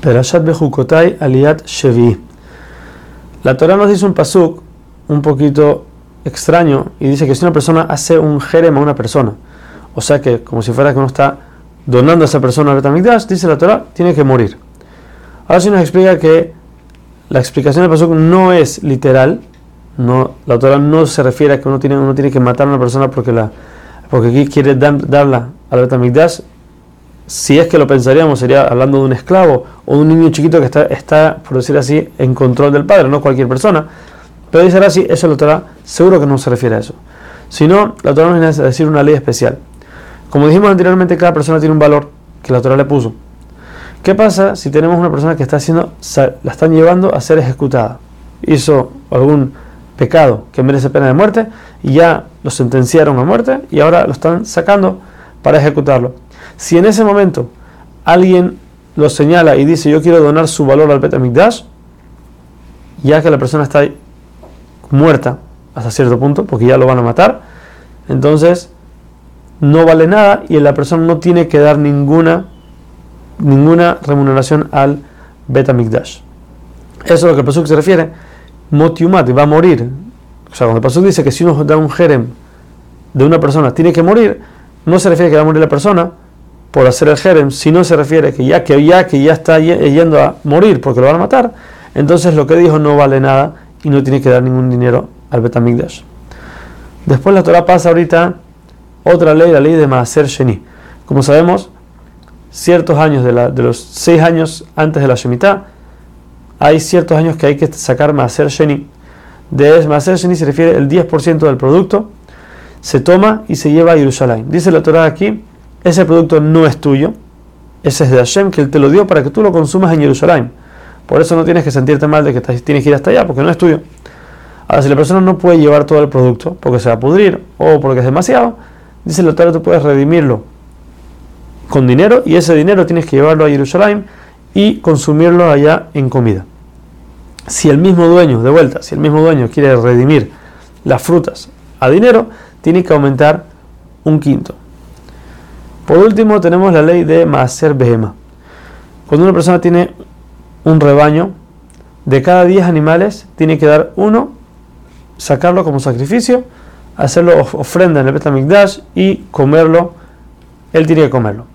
Perashat Bejukotai Aliat Shevi. La Torah nos dice un pasuk un poquito extraño y dice que si una persona hace un jerem a una persona, o sea que como si fuera que uno está donando a esa persona al Betamigdash, dice la Torah, tiene que morir. Ahora sí nos explica que la explicación del pasuk no es literal, no, la Torah no se refiere a que uno tiene, uno tiene que matar a una persona porque, la, porque quiere darla al Betamigdash, si es que lo pensaríamos, sería hablando de un esclavo o de un niño chiquito que está, está, por decir así, en control del padre, no cualquier persona. Pero dice así, eso la Torah seguro que no se refiere a eso. Sino, la Torah nos a decir una ley especial. Como dijimos anteriormente, cada persona tiene un valor que la Torah le puso. ¿Qué pasa si tenemos una persona que está haciendo, la están llevando a ser ejecutada? Hizo algún pecado que merece pena de muerte y ya lo sentenciaron a muerte y ahora lo están sacando para ejecutarlo. Si en ese momento alguien lo señala y dice yo quiero donar su valor al Betamikdash, ya que la persona está muerta hasta cierto punto, porque ya lo van a matar, entonces no vale nada y la persona no tiene que dar ninguna, ninguna remuneración al Betamikdash. Eso es lo que el Pasuk se refiere. Motiumat, va a morir. O sea, cuando el Pasuk dice que si uno da un jerem de una persona tiene que morir, no se refiere a que va a morir la persona, por hacer el jerem, si no se refiere que ya que ya que ya está yendo a morir porque lo van a matar, entonces lo que dijo no vale nada y no tiene que dar ningún dinero al Betamigdash. Después la Torah pasa ahorita otra ley, la ley de Maaser Sheni. Como sabemos, ciertos años de, los seis años antes de la Shemitah, hay ciertos años que hay que sacar Maaser Sheni. De Maaser Sheni se refiere el 10% del producto, se toma y se lleva a Jerusalén. Dice la Torah aquí ese producto no es tuyo, ese es de Hashem, que Él te lo dio para que tú lo consumas en Jerusalén. Por eso no tienes que sentirte mal de que tienes que ir hasta allá, porque no es tuyo. Ahora, si la persona no puede llevar todo el producto porque se va a pudrir o porque es demasiado, dice el autor, tú puedes redimirlo con dinero y ese dinero tienes que llevarlo a Jerusalén y consumirlo allá en comida. Si el mismo dueño, de vuelta, si el mismo dueño quiere redimir las frutas a dinero, tiene que aumentar un quinto. Por último, tenemos la ley de Maaser Behema. Cuando una persona tiene un rebaño, de cada 10 animales, tiene que dar uno, sacarlo como sacrificio, hacerlo ofrenda en el Betamikdash y comerlo. Él tiene que comerlo.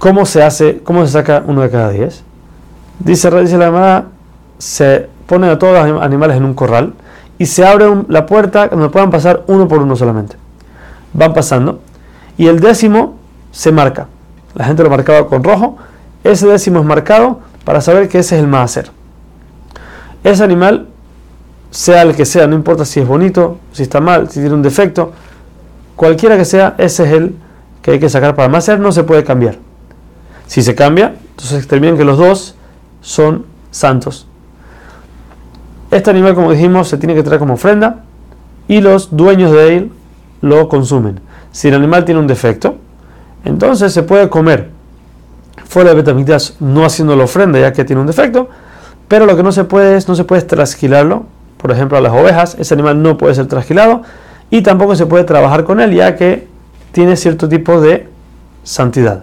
¿Cómo se hace? ¿Cómo se saca uno de cada 10? Dice, dice la llamada, se ponen a todos los animales en un corral y se abre la puerta donde puedan pasar uno por uno solamente. Van pasando y el décimo se marca. La gente lo marcaba con rojo. Ese décimo es marcado para saber que ese es el maaser. Ese animal, sea el que sea, no importa si es bonito, si está mal, si tiene un defecto, cualquiera que sea, ese es el que hay que sacar para maaser, no se puede cambiar. Si se cambia, entonces terminan que los dos son santos. Este animal, como dijimos, se tiene que traer como ofrenda y los dueños de él lo consumen. Si el animal tiene un defecto, entonces se puede comer fuera de Betamigdash no haciendo la ofrenda ya que tiene un defecto, pero lo que no se puede es, no se puede trasquilarlo, por ejemplo a las ovejas, ese animal no puede ser trasquilado y tampoco se puede trabajar con él ya que tiene cierto tipo de santidad.